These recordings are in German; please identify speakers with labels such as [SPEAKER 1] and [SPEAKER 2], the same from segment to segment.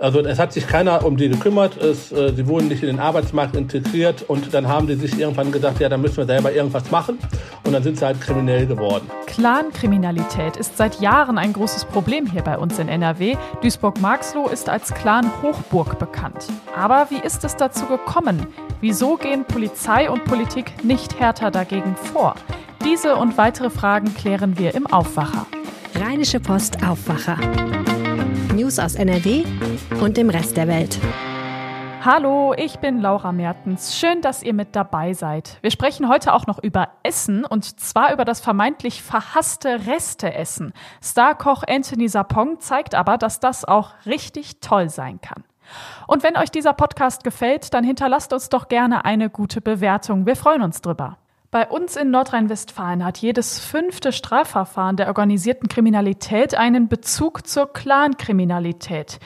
[SPEAKER 1] Also es hat sich keiner um die gekümmert, es, äh, sie wurden nicht in den Arbeitsmarkt integriert und dann haben die sich irgendwann gesagt, ja, dann müssen wir selber irgendwas machen und dann sind sie halt kriminell geworden.
[SPEAKER 2] Clankriminalität ist seit Jahren ein großes Problem hier bei uns in NRW. Duisburg-Marxloh ist als Clan-Hochburg bekannt. Aber wie ist es dazu gekommen? Wieso gehen Polizei und Politik nicht härter dagegen vor? Diese und weitere Fragen klären wir im Aufwacher.
[SPEAKER 3] Rheinische Post Aufwacher. News aus NRW und dem Rest der Welt.
[SPEAKER 2] Hallo, ich bin Laura Mertens. Schön, dass ihr mit dabei seid. Wir sprechen heute auch noch über Essen und zwar über das vermeintlich verhasste Resteessen. Starkoch Anthony Sapong zeigt aber, dass das auch richtig toll sein kann. Und wenn euch dieser Podcast gefällt, dann hinterlasst uns doch gerne eine gute Bewertung. Wir freuen uns drüber. Bei uns in Nordrhein-Westfalen hat jedes fünfte Strafverfahren der organisierten Kriminalität einen Bezug zur Clankriminalität.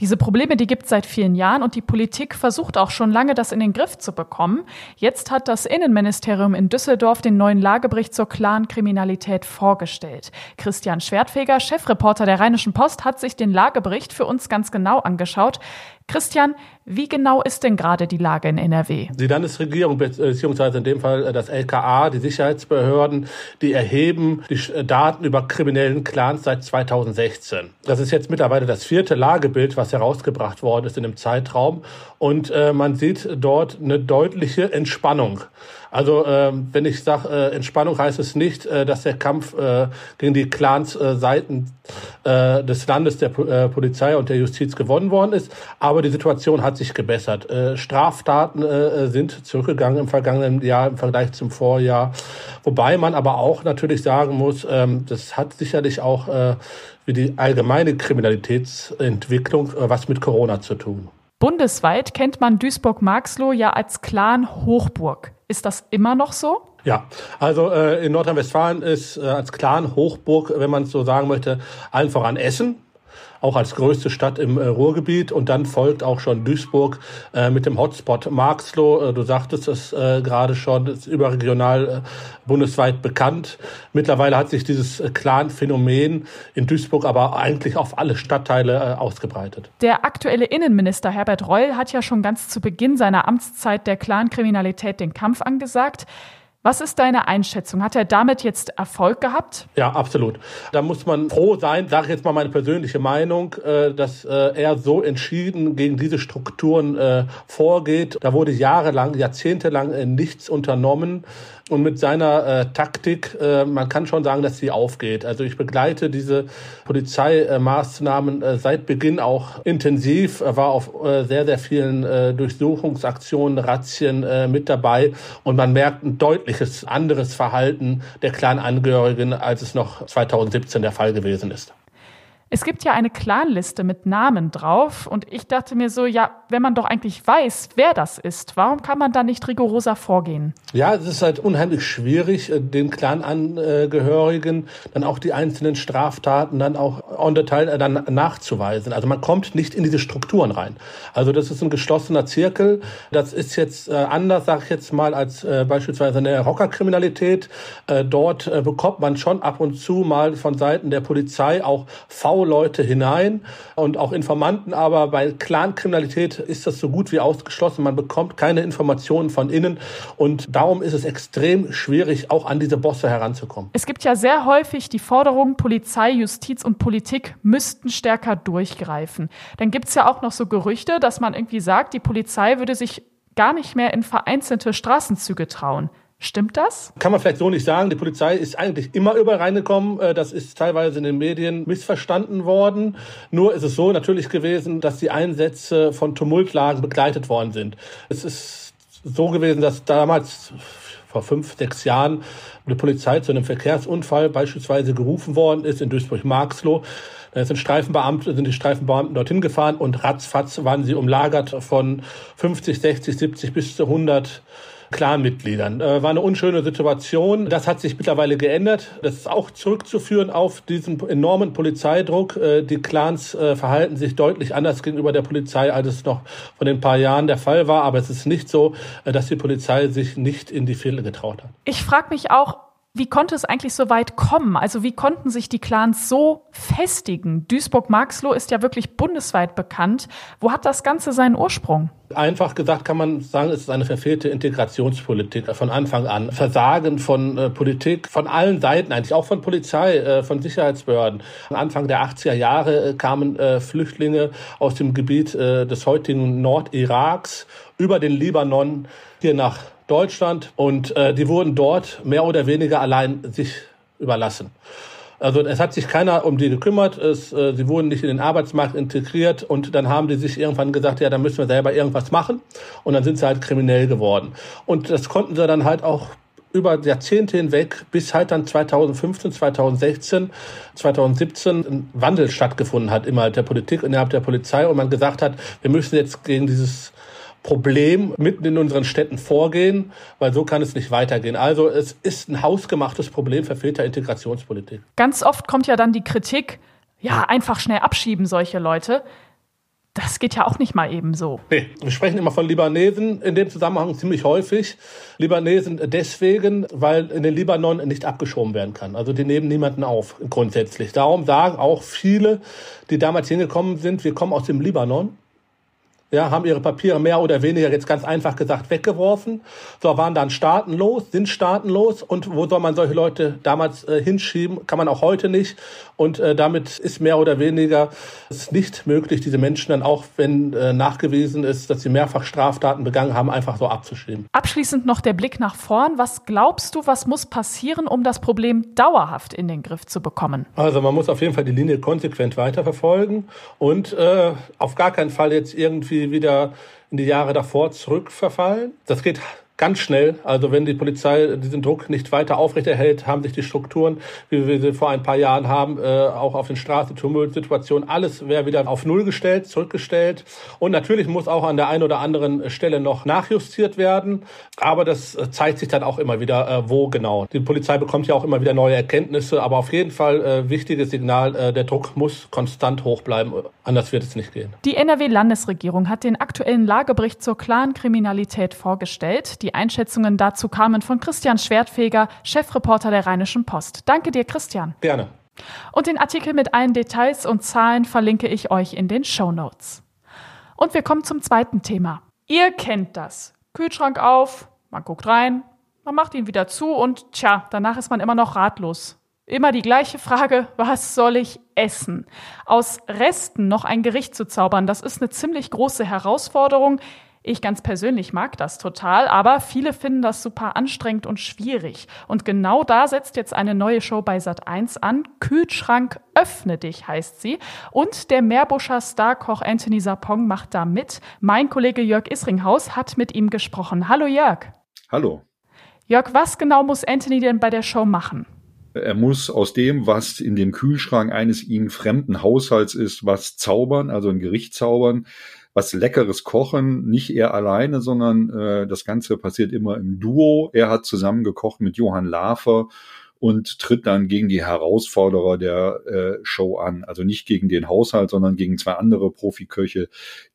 [SPEAKER 2] Diese Probleme, die gibt es seit vielen Jahren und die Politik versucht auch schon lange, das in den Griff zu bekommen. Jetzt hat das Innenministerium in Düsseldorf den neuen Lagebericht zur Clankriminalität vorgestellt. Christian Schwertfeger, Chefreporter der Rheinischen Post, hat sich den Lagebericht für uns ganz genau angeschaut. Christian, wie genau ist denn gerade die Lage in NRW?
[SPEAKER 1] Die Landesregierung, beziehungsweise in dem Fall äh, das LKA, die Sicherheitsbehörden, die erheben die äh, Daten über kriminellen Clans seit 2016. Das ist jetzt mittlerweile das vierte Lagebild, was herausgebracht worden ist in dem Zeitraum. Und äh, man sieht dort eine deutliche Entspannung. Also äh, wenn ich sage äh, Entspannung, heißt es nicht, äh, dass der Kampf äh, gegen die Clans äh, Seiten äh, des Landes, der äh, Polizei und der Justiz gewonnen worden ist. Aber die Situation hat sich gebessert. Äh, Straftaten äh, sind zurückgegangen im vergangenen Jahr im Vergleich zum Vorjahr. Wobei man aber auch natürlich sagen muss, ähm, das hat sicherlich auch äh, wie die allgemeine Kriminalitätsentwicklung äh, was mit Corona zu tun.
[SPEAKER 2] Bundesweit kennt man Duisburg-Marxloh ja als Clan-Hochburg. Ist das immer noch so?
[SPEAKER 1] Ja, also äh, in Nordrhein-Westfalen ist äh, als Clan-Hochburg, wenn man es so sagen möchte, allen voran Essen auch als größte Stadt im äh, Ruhrgebiet. Und dann folgt auch schon Duisburg äh, mit dem Hotspot Marxloh. Äh, du sagtest es gerade schon, ist überregional bundesweit bekannt. Mittlerweile hat sich dieses Clan-Phänomen in Duisburg aber eigentlich auf alle Stadtteile ausgebreitet.
[SPEAKER 2] Der aktuelle Innenminister Herbert Reul hat ja schon ganz zu Beginn seiner Amtszeit der Clan-Kriminalität den Kampf angesagt. Was ist deine Einschätzung? Hat er damit jetzt Erfolg gehabt?
[SPEAKER 1] Ja, absolut. Da muss man froh sein, sage ich jetzt mal meine persönliche Meinung, äh, dass äh, er so entschieden gegen diese Strukturen äh, vorgeht. Da wurde jahrelang, jahrzehntelang nichts unternommen und mit seiner Taktik, man kann schon sagen, dass sie aufgeht. Also ich begleite diese Polizeimaßnahmen seit Beginn auch intensiv, war auf sehr, sehr vielen Durchsuchungsaktionen, Razzien mit dabei und man merkt ein deutliches anderes Verhalten der Clan-Angehörigen, als es noch 2017 der Fall gewesen ist.
[SPEAKER 2] Es gibt ja eine Clanliste mit Namen drauf und ich dachte mir so, ja, wenn man doch eigentlich weiß, wer das ist, warum kann man da nicht rigoroser vorgehen?
[SPEAKER 1] Ja, es ist halt unheimlich schwierig, äh, den Clanangehörigen dann auch die einzelnen Straftaten dann auch on detail äh, dann nachzuweisen. Also man kommt nicht in diese Strukturen rein. Also das ist ein geschlossener Zirkel. Das ist jetzt äh, anders, sage ich jetzt mal, als beispielsweise eine Rockerkriminalität. Dort bekommt man schon ab und zu mal von Seiten der Polizei auch V Leute hinein und auch Informanten, aber bei Clankriminalität ist das so gut wie ausgeschlossen. Man bekommt keine Informationen von innen und darum ist es extrem schwierig, auch an diese Bosse heranzukommen.
[SPEAKER 2] Es gibt ja sehr häufig die Forderung, Polizei, Justiz und Politik müssten stärker durchgreifen. Dann gibt es ja auch noch so Gerüchte, dass man irgendwie sagt, die Polizei würde sich gar nicht mehr in vereinzelte Straßenzüge trauen. Stimmt das?
[SPEAKER 1] Kann man vielleicht so nicht sagen. Die Polizei ist eigentlich immer überall reingekommen. Äh, das ist teilweise in den Medien missverstanden worden. Nur ist es so natürlich gewesen, dass die Einsätze von Tumultlagen begleitet worden sind. Es ist so gewesen, dass damals vor fünf, sechs Jahren eine Polizei zu einem Verkehrsunfall beispielsweise gerufen worden ist in Duisburg-Marxloh. Da sind Streifenbeamte, sind die Streifenbeamten dorthin gefahren und ratzfatz waren sie umlagert von 50, 60, 70 bis zu 100 Clanmitgliedern. Äh, war eine unschöne Situation. Das hat sich mittlerweile geändert. Das ist auch zurückzuführen auf diesen enormen Polizeidruck. Äh, die Clans äh, verhalten sich deutlich anders gegenüber der Polizei, als es noch vor den paar Jahren der Fall war. Aber es ist nicht so, äh, dass die Polizei sich nicht in die Viertel getraut hat.
[SPEAKER 2] Ich frage mich auch, wie konnte es eigentlich so weit kommen? Also wie konnten sich die Clans so festigen? Duisburg-Marxloh ist ja wirklich bundesweit bekannt. Wo hat das Ganze seinen Ursprung?
[SPEAKER 1] Einfach gesagt kann man sagen, es ist eine verfehlte Integrationspolitik von Anfang an. Versagen von äh, Politik von allen Seiten, eigentlich auch von Polizei, äh, von Sicherheitsbehörden. Anfang der 80er Jahre äh, kamen äh, Flüchtlinge aus dem Gebiet äh, des heutigen Nordiraks über den Libanon hier nach Deutschland und äh, die wurden dort mehr oder weniger allein sich überlassen. Also es hat sich keiner um die gekümmert, es, äh, sie wurden nicht in den Arbeitsmarkt integriert und dann haben die sich irgendwann gesagt, ja, da müssen wir selber irgendwas machen und dann sind sie halt kriminell geworden. Und das konnten sie dann halt auch über Jahrzehnte hinweg, bis halt dann 2015, 2016, 2017 ein Wandel stattgefunden hat innerhalb der Politik, innerhalb der Polizei und man gesagt hat, wir müssen jetzt gegen dieses Problem mitten in unseren Städten vorgehen, weil so kann es nicht weitergehen. Also es ist ein hausgemachtes Problem verfehlter Integrationspolitik.
[SPEAKER 2] Ganz oft kommt ja dann die Kritik, ja, einfach schnell abschieben solche Leute. Das geht ja auch nicht mal eben so.
[SPEAKER 1] Nee, wir sprechen immer von Libanesen in dem Zusammenhang ziemlich häufig. Libanesen deswegen, weil in den Libanon nicht abgeschoben werden kann. Also die nehmen niemanden auf, grundsätzlich. Darum sagen auch viele, die damals hingekommen sind, wir kommen aus dem Libanon ja, haben ihre Papiere mehr oder weniger jetzt ganz einfach gesagt weggeworfen. So waren dann staatenlos, sind staatenlos und wo soll man solche Leute damals äh, hinschieben? Kann man auch heute nicht. Und äh, damit ist mehr oder weniger es nicht möglich, diese Menschen dann auch, wenn äh, nachgewiesen ist, dass sie mehrfach Straftaten begangen haben, einfach so abzuschieben.
[SPEAKER 2] Abschließend noch der Blick nach vorn. Was glaubst du, was muss passieren, um das Problem dauerhaft in den Griff zu bekommen?
[SPEAKER 1] Also man muss auf jeden Fall die Linie konsequent weiterverfolgen und äh, auf gar keinen Fall jetzt irgendwie wieder in die Jahre davor zurückverfallen. Das geht ganz schnell. Also wenn die Polizei diesen Druck nicht weiter aufrechterhält, haben sich die Strukturen, wie wir sie vor ein paar Jahren haben, äh, auch auf den Straßen, Tumultsituationen, alles wäre wieder auf Null gestellt, zurückgestellt. Und natürlich muss auch an der einen oder anderen Stelle noch nachjustiert werden. Aber das äh, zeigt sich dann auch immer wieder, äh, wo genau. Die Polizei bekommt ja auch immer wieder neue Erkenntnisse. Aber auf jeden Fall wichtiges Signal, der Druck muss konstant hoch bleiben. Anders wird es nicht gehen.
[SPEAKER 2] Die NRW-Landesregierung hat den aktuellen Lagebericht zur Clan-Kriminalität vorgestellt. Die die Einschätzungen dazu kamen von Christian Schwertfeger, Chefreporter der Rheinischen Post. Danke dir, Christian.
[SPEAKER 1] Gerne.
[SPEAKER 2] Und den Artikel mit allen Details und Zahlen verlinke ich euch in den Show Notes. Und wir kommen zum zweiten Thema. Ihr kennt das. Kühlschrank auf, man guckt rein, man macht ihn wieder zu und tja, danach ist man immer noch ratlos. Immer die gleiche Frage, was soll ich essen? Aus Resten noch ein Gericht zu zaubern, das ist eine ziemlich große Herausforderung. Ich ganz persönlich mag das total, aber viele finden das super anstrengend und schwierig. Und genau da setzt jetzt eine neue Show bei Sat1 an. Kühlschrank öffne dich heißt sie. Und der Meerbuscher Starkoch Anthony Sapong macht da mit. Mein Kollege Jörg Isringhaus hat mit ihm gesprochen. Hallo Jörg.
[SPEAKER 4] Hallo.
[SPEAKER 2] Jörg, was genau muss Anthony denn bei der Show machen?
[SPEAKER 4] Er muss aus dem, was in dem Kühlschrank eines ihm fremden Haushalts ist, was zaubern, also ein Gericht zaubern was Leckeres kochen, nicht er alleine, sondern äh, das Ganze passiert immer im Duo. Er hat zusammen gekocht mit Johann Lafer und tritt dann gegen die Herausforderer der äh, Show an. Also nicht gegen den Haushalt, sondern gegen zwei andere Profiköche,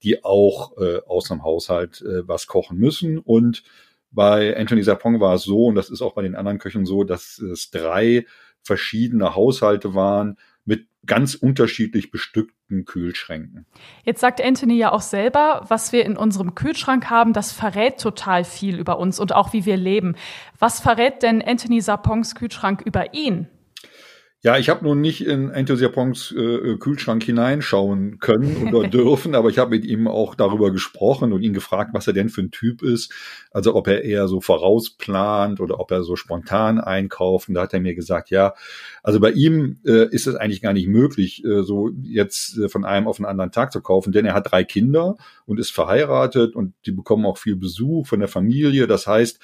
[SPEAKER 4] die auch äh, aus dem Haushalt äh, was kochen müssen. Und bei Anthony Sapong war es so, und das ist auch bei den anderen Köchen so, dass es drei verschiedene Haushalte waren mit ganz unterschiedlich bestückten Kühlschränken.
[SPEAKER 2] Jetzt sagt Anthony ja auch selber, was wir in unserem Kühlschrank haben, das verrät total viel über uns und auch wie wir leben. Was verrät denn Anthony Sapongs Kühlschrank über ihn?
[SPEAKER 4] Ja, ich habe nun nicht in Enthusiapongs äh, Kühlschrank hineinschauen können oder dürfen, aber ich habe mit ihm auch darüber gesprochen und ihn gefragt, was er denn für ein Typ ist. Also ob er eher so vorausplant oder ob er so spontan einkauft. Und da hat er mir gesagt, ja, also bei ihm äh, ist es eigentlich gar nicht möglich, äh, so jetzt äh, von einem auf den anderen Tag zu kaufen, denn er hat drei Kinder und ist verheiratet und die bekommen auch viel Besuch von der Familie. Das heißt,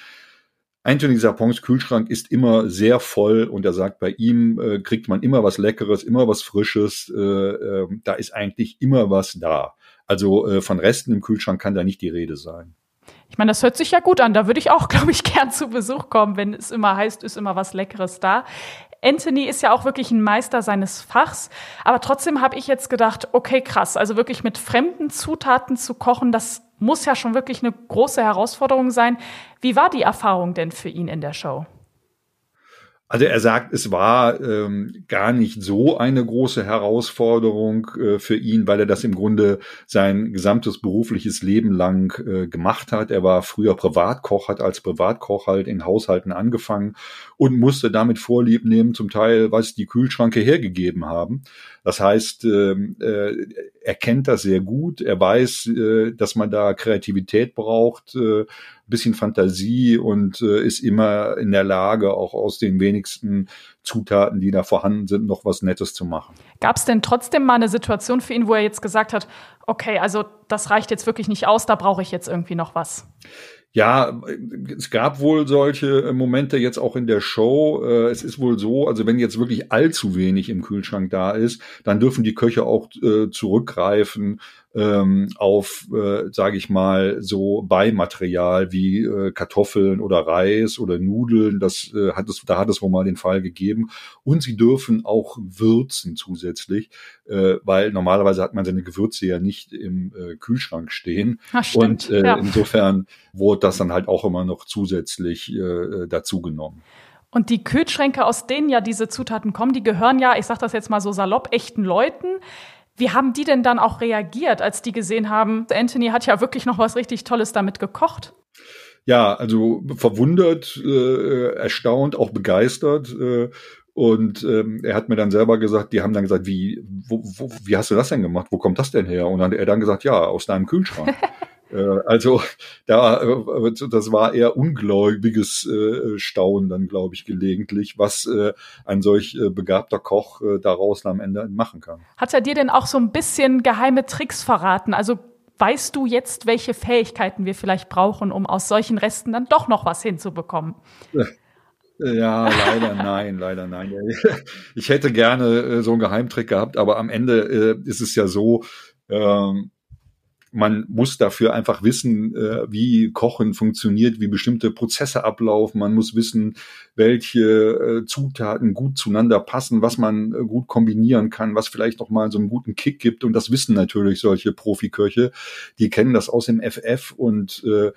[SPEAKER 4] Anthony Sapons Kühlschrank ist immer sehr voll und er sagt, bei ihm äh, kriegt man immer was Leckeres, immer was Frisches. Äh, äh, da ist eigentlich immer was da. Also äh, von Resten im Kühlschrank kann da nicht die Rede sein.
[SPEAKER 2] Ich meine, das hört sich ja gut an. Da würde ich auch, glaube ich, gern zu Besuch kommen, wenn es immer heißt, ist immer was Leckeres da. Anthony ist ja auch wirklich ein Meister seines Fachs. Aber trotzdem habe ich jetzt gedacht, okay, krass. Also wirklich mit fremden Zutaten zu kochen, das muss ja schon wirklich eine große Herausforderung sein. Wie war die Erfahrung denn für ihn in der Show?
[SPEAKER 4] Also er sagt, es war ähm, gar nicht so eine große Herausforderung äh, für ihn, weil er das im Grunde sein gesamtes berufliches Leben lang äh, gemacht hat. Er war früher Privatkoch, hat als Privatkoch halt in Haushalten angefangen und musste damit Vorlieb nehmen, zum Teil, was die Kühlschranke hergegeben haben. Das heißt, ähm, äh, er kennt das sehr gut. Er weiß, äh, dass man da Kreativität braucht, äh, bisschen Fantasie und äh, ist immer in der Lage, auch aus den wenigsten Zutaten, die da vorhanden sind, noch was Nettes zu machen.
[SPEAKER 2] Gab es denn trotzdem mal eine Situation für ihn, wo er jetzt gesagt hat, okay, also das reicht jetzt wirklich nicht aus, da brauche ich jetzt irgendwie noch was?
[SPEAKER 4] Ja, es gab wohl solche Momente jetzt auch in der Show. Äh, es ist wohl so, also wenn jetzt wirklich allzu wenig im Kühlschrank da ist, dann dürfen die Köche auch äh, zurückgreifen ähm, auf, äh, sage ich mal, so Beimaterial wie äh, Kartoffeln oder Reis oder Nudeln. Das äh, hat es, da hat es wohl mal den Fall gegeben. Und sie dürfen auch würzen zusätzlich, äh, weil normalerweise hat man seine Gewürze ja nicht im äh, Kühlschrank stehen.
[SPEAKER 2] Ach, stimmt.
[SPEAKER 4] Und äh,
[SPEAKER 2] ja.
[SPEAKER 4] insofern wurde das dann halt auch immer noch zusätzlich äh, dazu genommen.
[SPEAKER 2] Und die Kühlschränke, aus denen ja diese Zutaten kommen, die gehören ja, ich sag das jetzt mal so salopp, echten Leuten. Wie haben die denn dann auch reagiert, als die gesehen haben, Anthony hat ja wirklich noch was richtig Tolles damit gekocht?
[SPEAKER 4] Ja, also verwundert, äh, erstaunt, auch begeistert. Äh, und ähm, er hat mir dann selber gesagt, die haben dann gesagt, wie, wo, wo, wie hast du das denn gemacht? Wo kommt das denn her? Und dann hat er dann gesagt, ja, aus deinem Kühlschrank. Äh, also da, äh, das war eher ungläubiges äh, Staunen dann, glaube ich, gelegentlich, was ein solch begabter Koch daraus am Ende machen kann.
[SPEAKER 2] Hat er dir denn auch so ein bisschen geheime Tricks verraten? Also weißt du jetzt, welche Fähigkeiten wir vielleicht brauchen, um aus solchen Resten dann doch noch was hinzubekommen?
[SPEAKER 4] Ja, leider nein, leider nein. Ich hätte gerne so einen Geheimtrick gehabt, aber am Ende ist es ja so, ähm, man muss dafür einfach wissen, äh, wie Kochen funktioniert, wie bestimmte Prozesse ablaufen. Man muss wissen, welche äh, Zutaten gut zueinander passen, was man äh, gut kombinieren kann, was vielleicht noch mal so einen guten Kick gibt. Und das wissen natürlich solche Profiköche. Die kennen das aus dem FF und äh,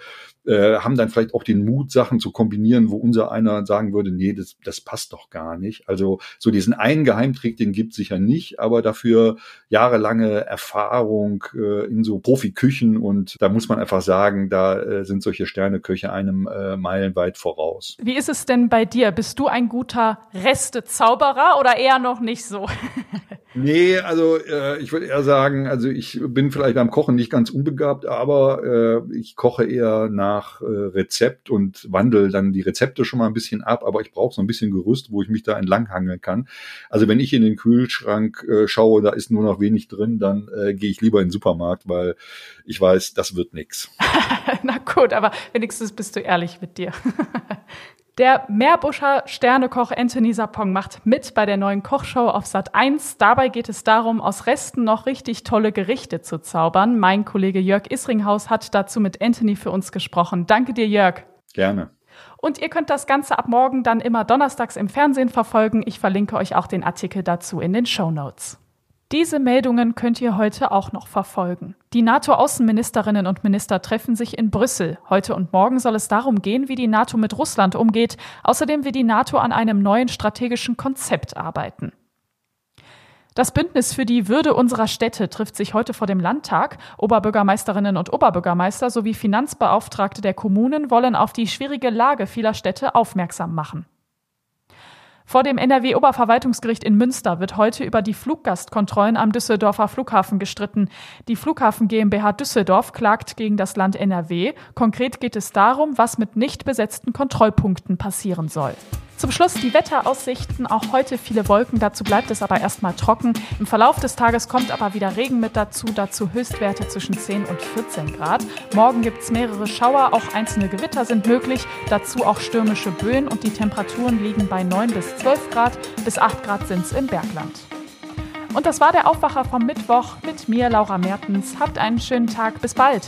[SPEAKER 4] äh, haben dann vielleicht auch den Mut, Sachen zu kombinieren, wo unser einer sagen würde, nee, das, das passt doch gar nicht. Also so diesen einen Geheimtrick, den gibt sicher nicht, aber dafür jahrelange Erfahrung äh, in so Profiküchen und da muss man einfach sagen, da äh, sind solche Sterneköche einem äh, meilenweit voraus.
[SPEAKER 2] Wie ist es denn bei dir? Bist du ein guter Restezauberer oder eher noch nicht so?
[SPEAKER 4] nee, also äh, ich würde eher sagen, also ich bin vielleicht beim Kochen nicht ganz unbegabt, aber äh, ich koche eher nach äh, Rezept und wandle dann die Rezepte schon mal ein bisschen ab, aber ich brauche so ein bisschen Gerüst, wo ich mich da entlanghangeln kann. Also wenn ich in den Kühlschrank äh, schaue, da ist nur noch wenig drin, dann äh, gehe ich lieber in den Supermarkt, weil ich weiß, das wird nix.
[SPEAKER 2] Na gut, aber wenigstens bist du ehrlich mit dir. Der Meerbuscher Sternekoch Anthony Sapong macht mit bei der neuen Kochshow auf Sat 1. Dabei geht es darum, aus Resten noch richtig tolle Gerichte zu zaubern. Mein Kollege Jörg Isringhaus hat dazu mit Anthony für uns gesprochen. Danke dir, Jörg.
[SPEAKER 4] Gerne.
[SPEAKER 2] Und ihr könnt das Ganze ab morgen dann immer donnerstags im Fernsehen verfolgen. Ich verlinke euch auch den Artikel dazu in den Show Notes. Diese Meldungen könnt ihr heute auch noch verfolgen. Die NATO-Außenministerinnen und Minister treffen sich in Brüssel. Heute und morgen soll es darum gehen, wie die NATO mit Russland umgeht. Außerdem will die NATO an einem neuen strategischen Konzept arbeiten. Das Bündnis für die Würde unserer Städte trifft sich heute vor dem Landtag. Oberbürgermeisterinnen und Oberbürgermeister sowie Finanzbeauftragte der Kommunen wollen auf die schwierige Lage vieler Städte aufmerksam machen. Vor dem NRW-Oberverwaltungsgericht in Münster wird heute über die Fluggastkontrollen am Düsseldorfer Flughafen gestritten. Die Flughafen GmbH Düsseldorf klagt gegen das Land NRW. Konkret geht es darum, was mit nicht besetzten Kontrollpunkten passieren soll. Zum Schluss die Wetteraussichten. Auch heute viele Wolken, dazu bleibt es aber erstmal trocken. Im Verlauf des Tages kommt aber wieder Regen mit dazu, dazu Höchstwerte zwischen 10 und 14 Grad. Morgen gibt es mehrere Schauer, auch einzelne Gewitter sind möglich, dazu auch stürmische Böen und die Temperaturen liegen bei 9 bis 12 Grad, bis 8 Grad sind es im Bergland. Und das war der Aufwacher vom Mittwoch mit mir, Laura Mertens. Habt einen schönen Tag, bis bald.